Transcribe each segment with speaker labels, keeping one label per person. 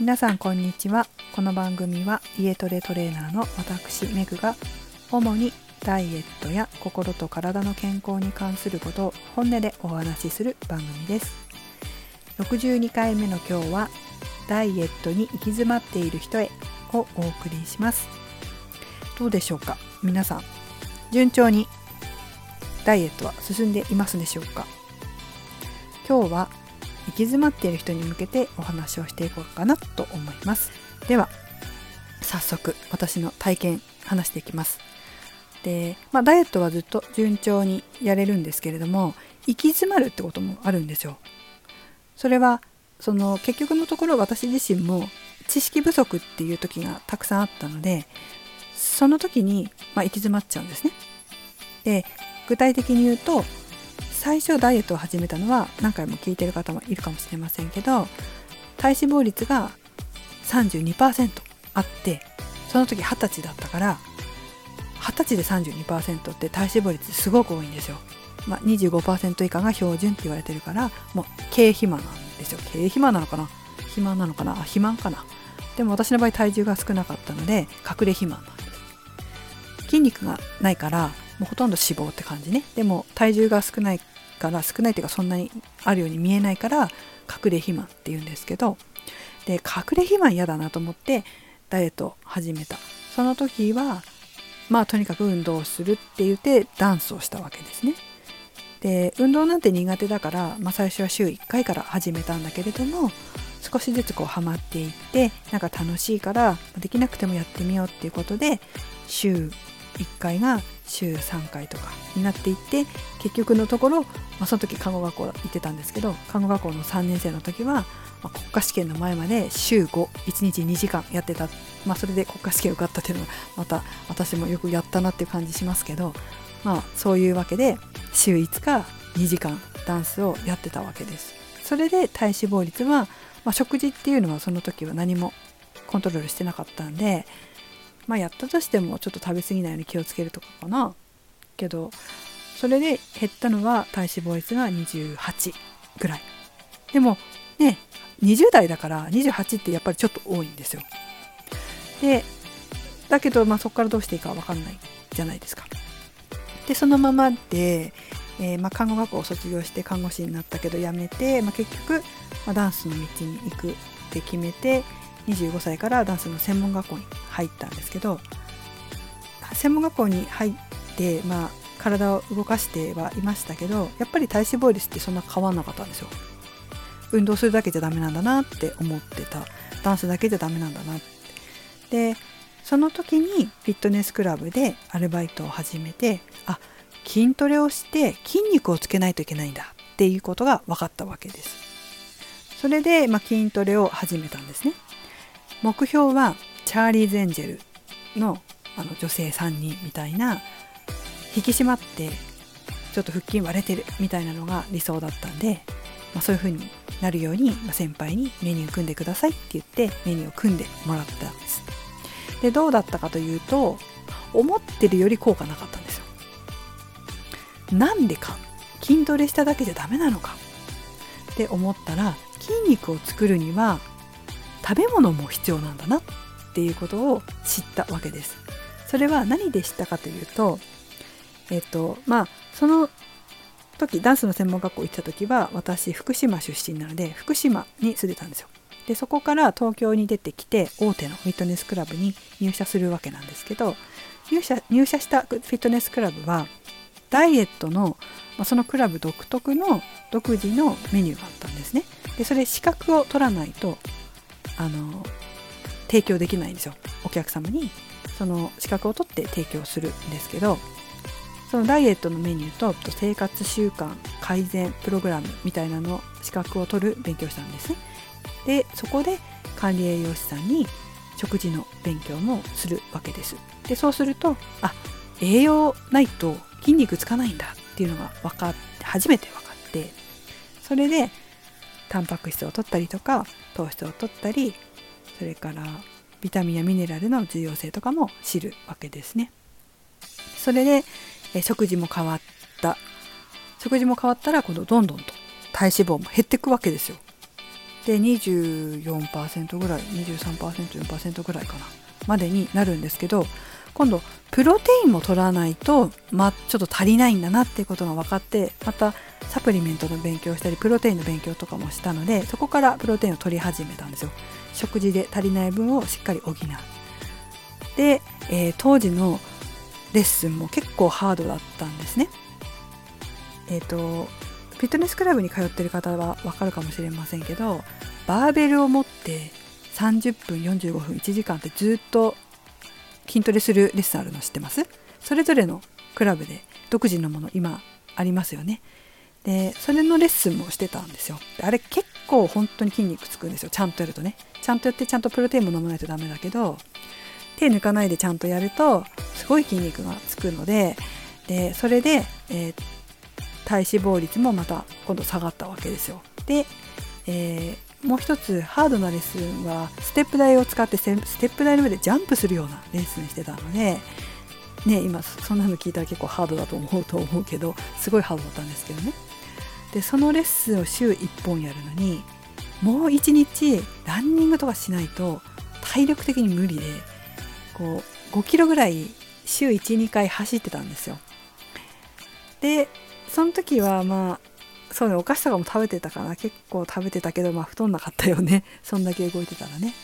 Speaker 1: 皆さんこんにちは。この番組は家トレトレーナーの私メグが主にダイエットや心と体の健康に関することを本音でお話しする番組です。62回目の今日はダイエットに行き詰まっている人へをお送りします。どうでしょうか？皆さん順調にダイエットは進んでいますでしょうか？今日は行き詰まっている人に向けてお話をしていこうかなと思います。では早速私の体験話していきます。で、まあ、ダイエットはずっと順調にやれるんですけれども行き詰まるってこともあるんですよ。それはその結局のところ私自身も知識不足っていう時がたくさんあったのでその時に、まあ、行き詰まっちゃうんですね。で具体的に言うと最初ダイエットを始めたのは何回も聞いてる方もいるかもしれませんけど体脂肪率が32%あってその時20歳だったから20歳で32%って体脂肪率すごく多いんですよ。まあ、25%以下が標準って言われてるからもう軽肥満なんですよ。軽肥満なのかな？肥満なのかな？あ肥満かな？でも私の場合体重が少なかったので隠れ肥満なんです。筋肉がないからもうほとんど脂肪って感じね。でも体重が少ないから少ないっていうかそんなにあるように見えないから隠れ肥満っていうんですけど。で隠れ肥満嫌だなと思ってダイエットを始めた。その時はまあとにかく運動をするって言ってダンスをしたわけですね。で運動なんて苦手だから、まあ、最初は週1回から始めたんだけれども少しずつこうハマっていってなんか楽しいからできなくてもやってみようっていうことで週1回が週3回とかになっていって結局のところ、まあ、その時看護学校行ってたんですけど看護学校の3年生の時は、まあ、国家試験の前まで週51日2時間やってた、まあ、それで国家試験受かったっていうのはまた私もよくやったなっていう感じしますけど、まあ、そういうわけで週5日2時間ダンスをやってたわけです。それで体脂肪率は、まあ、食事っていうのはその時は何もコントロールしてなかったんでまあやったとしてもちょっと食べ過ぎないように気をつけるとかかな。けどそれで減ったのは体脂肪率が28ぐらい。でもね20代だから28ってやっぱりちょっと多いんですよ。でだけど、まあ、そこからどうしていいか分かんないじゃないですか。でそのままで、えー、まあ、看護学校を卒業して看護師になったけど辞めて、まあ、結局、まダンスの道に行くって決めて25歳からダンスの専門学校に入ったんですけど専門学校に入って、まあ、体を動かしてはいましたけどやっぱり体脂肪率ってそんな変わんなかったんですよ。運動するだけじゃダメなんだなって思ってた。ダンスだけじゃダメなんだなって。でその時にフィットネスクラブでアルバイトを始めてあ筋トレをして筋肉をつけないといけないんだっていうことが分かったわけです。それで、まあ、筋トレを始めたんですね。目標はチャーリー・ゼンジェルのあの女性3人みたいな引き締まってちょっと腹筋割れてるみたいなのが理想だったんで、まあ、そういう風になるように、ま、先輩にメニュー組んでくださいって言ってメニューを組んでもらったんです。でどうだったかというと思ってるより効果なかったんですよ。なんでか筋トレしただけじゃダメなのかって思ったら筋肉を作るには食べ物も必要なんだなっていうことを知ったわけです。それは何で知ったかというと、えっと、まあ、その時、ダンスの専門学校行った時は、私、福島出身なので、福島に住んでたんですよ。で、そこから東京に出てきて、大手のフィットネスクラブに入社するわけなんですけど、入社入社したフィットネスクラブは、ダイエットの、まあ、そのクラブ独特の独自のメニューがあったんですね。で、それ資格を取らないとあの提供できないんですよ。お客様に。その資格を取って提供するんですけどそのダイエットのメニューと生活習慣改善プログラムみたいなの資格を取る勉強したんです。ねでそこで管理栄養士さんに食事の勉強もするわけです。でそうするとあ栄養ないと筋肉つかないんだっていうのが分かって初めて分かってそれでタンパク質を取ったりとか糖質を取ったりそれからビタミンやミネラルの重要性とかも知るわけですね。それでえ食事も変わった食事も変わったらこのどんどんと体脂肪も減っていくわけですよ。で24%ぐらい 23%4% ぐらいかなまでになるんですけど今度プロテインも取らないと、ま、ちょっと足りないんだなっていうことが分かってまたサプリメントの勉強したりプロテインの勉強とかもしたのでそこからプロテインを取り始めたんですよ。食事で足りない分をしっかり補う。で、えー、当時のレッスンも結構ハードだったんですね。えっ、ー、とフィットネスクラブに通ってる方は分かるかもしれませんけどバーベルを持って30分45分1時間ってずっと筋トレするレッスンあるの知ってます？それぞれのクラブで独自のもの今ありますよね。でそれのレッスンもしてたんですよ。あれ結構本当に筋肉つくんですよ。ちゃんとやるとね。ちゃんとやってちゃんとプロテインも飲まないとダメだけど手抜かないでちゃんとやるとすごい筋肉がつくのででそれで、えー、体脂肪率もまた今度下がったわけですよ。で、えーもう一つハードなレッスンはステップ台を使ってステップ台の上でジャンプするようなレッスンしてたので、ね、今そんなの聞いたら結構ハードだと思うと思うけどすごいハードだったんですけどね。でそのレッスンを週1本やるのにもう1日ランニングとかしないと体力的に無理でこう5キロぐらい週12回走ってたんですよ。でその時はまあそうねお菓子とかも食べてたかな。結構食べてたけどまあ太んなかったよね。そんだけ動いてたらね。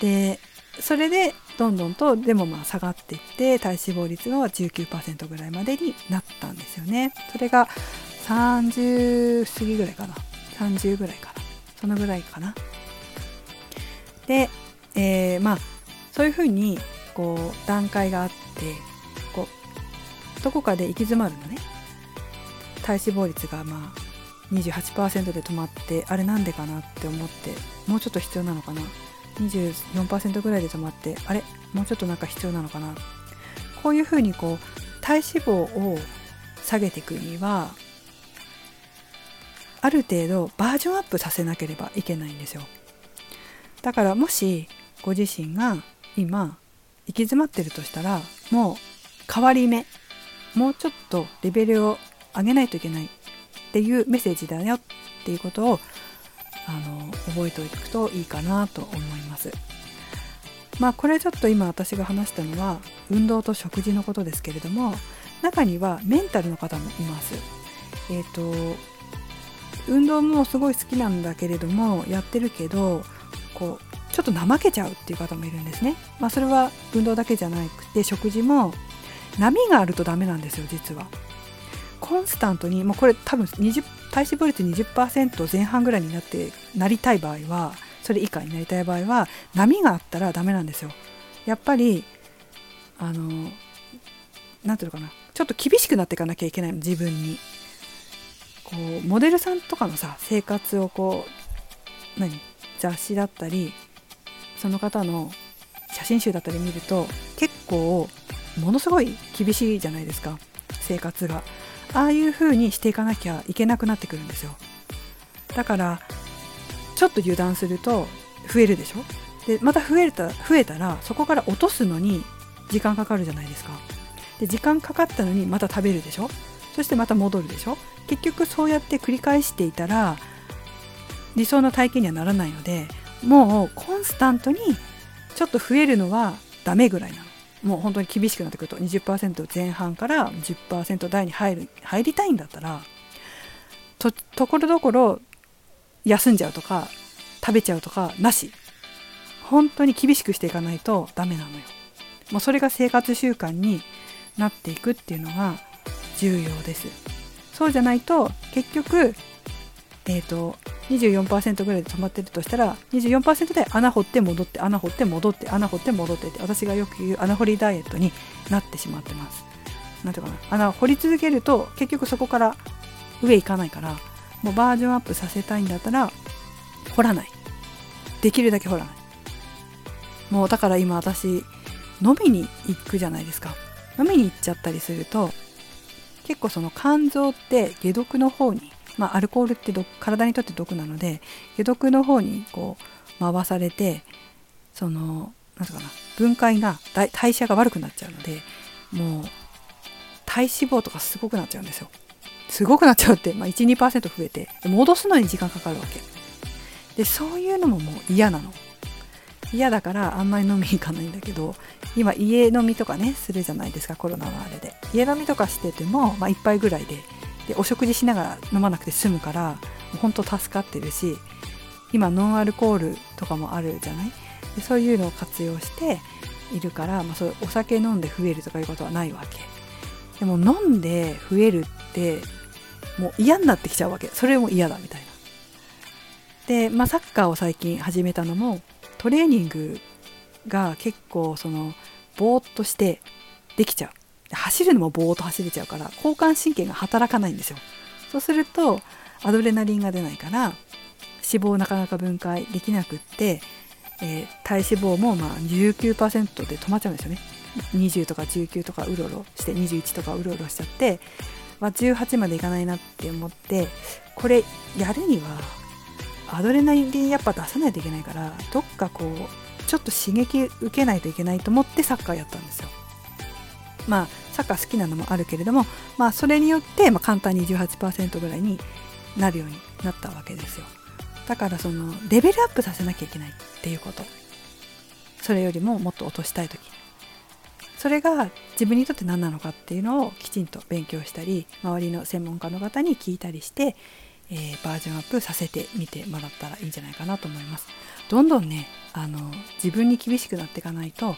Speaker 1: でそれでどんどんとでもまあ下がっていって体脂肪率が19%ぐらいまでになったんですよね。それが30過ぎぐらいかな。30ぐらいかな。そのぐらいかな。で、えー、まあそういうふうにこう段階があってこうどこかで行き詰まるのね。体脂肪率がまあ28%で止まってあれなんでかなって思ってもうちょっと必要なのかな？24%ぐらいで止まってあれ？もうちょっとなんか必要なのかな？こういうふうにこう体脂肪を下げていくにはある程度バージョンアップさせなければいけないんですよ。だからもしご自身が今行き詰まってるとしたらもう変わり目もうちょっとレベルをあげないといけない。っていうメッセージだよっていうことをあの覚えておくといいかなと思います。まあこれちょっと今私が話したのは運動と食事のことですけれども中にはメンタルの方もいます。えっ、ー、と運動もすごい好きなんだけれどもやってるけどこうちょっと怠けちゃうっていう方もいるんですね。まあそれは運動だけじゃなくて食事も波があるとダメなんですよ実は。コンスタントにもうこれ多分20体脂肪率20%前半ぐらいになってなりたい場合はそれ以下になりたい場合は波があったらダメなんですよ。やっぱりあの何ていうのかな。ちょっと厳しくなっていかなきゃいけない自分に。こうモデルさんとかのさ生活をこう何雑誌だったりその方の写真集だったり見ると結構ものすごい厳しいじゃないですか。生活が。ああいう風にしていかなきゃいけなくなってくるんですよ。だからちょっと油断すると増えるでしょ？でまた増えた増えたらそこから落とすのに時間かかるじゃないですか。で時間かかったのにまた食べるでしょ？そしてまた戻るでしょ？結局そうやって繰り返していたら理想の体型にはならないのでもうコンスタントにちょっと増えるのはダメぐらいなの。もう本当に厳しくなってくると。20%前半から10%台に入る入りたいんだったらとところどころ休んじゃうとか食べちゃうとかなし。本当に厳しくしていかないとダメなのよ。もうそれが生活習慣になっていくっていうのが重要です。そうじゃないと結局えっ、ー、と24%ぐらいで止まってるとしたら24%で穴掘って戻って穴掘って戻って穴掘って戻ってって私がよく言う穴掘りダイエットになってしまってます。なんていうかな。穴掘り続けると結局そこから上行かないからもうバージョンアップさせたいんだったら掘らない。できるだけ掘らない。もうだから今私飲みに行くじゃないですか。飲みに行っちゃったりすると結構その肝臓って解毒の方にまあ、アルコールって体にとって毒なので解毒の方にこう回されてその何てかな分解が代謝が悪くなっちゃうのでもう体脂肪とかすごくなっちゃうんですよ。すごくなっちゃうって、まあ、12%増えて戻すのに時間かかるわけ。でそういうのももう嫌なの。嫌だからあんまり飲みに行かないんだけど今家飲みとかねするじゃないですかコロナのあれで。家飲みとかしてても、まあ、1杯ぐらいででお食事しながら飲まなくて済むから本当助かってるし今ノンアルコールとかもあるじゃない？でそういうのを活用しているから、まあ、そうお酒飲んで増えるとかいうことはないわけ。でも飲んで増えるってもう嫌になってきちゃうわけ。それも嫌だみたいな。で、まあ、サッカーを最近始めたのもトレーニングが結構そのぼーっとしてできちゃう。走るのもぼーっと走れちゃうから交感神経が働かないんですよそうするとアドレナリンが出ないから脂肪をなかなか分解できなくって、えー、体脂肪もまあ19%で止まっちゃうんですよね20とか19とかうろうろして21とかうろうろしちゃって、まあ、18までいかないなって思ってこれやるにはアドレナリンやっぱ出さないといけないからどっかこうちょっと刺激受けないといけないと思ってサッカーやったんですよ。まあサッカー好きなのもあるけれども、まあ、それによって、まあ、簡単に18%ぐらいになるようになったわけですよ。だからそのレベルアップさせなきゃいけないっていうことそれよりももっと落としたい時それが自分にとって何なのかっていうのをきちんと勉強したり周りの専門家の方に聞いたりしてえー、バージョンアップさせてみてもらったらいいんじゃないかなと思います。どんどんねあの自分に厳しくなっていかないと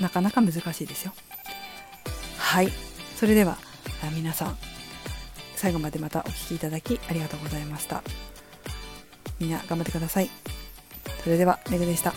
Speaker 1: なかなか難しいですよ。はいそれでは皆さん最後までまたお聴きいただきありがとうございました。みんな頑張ってください。それではめぐでした。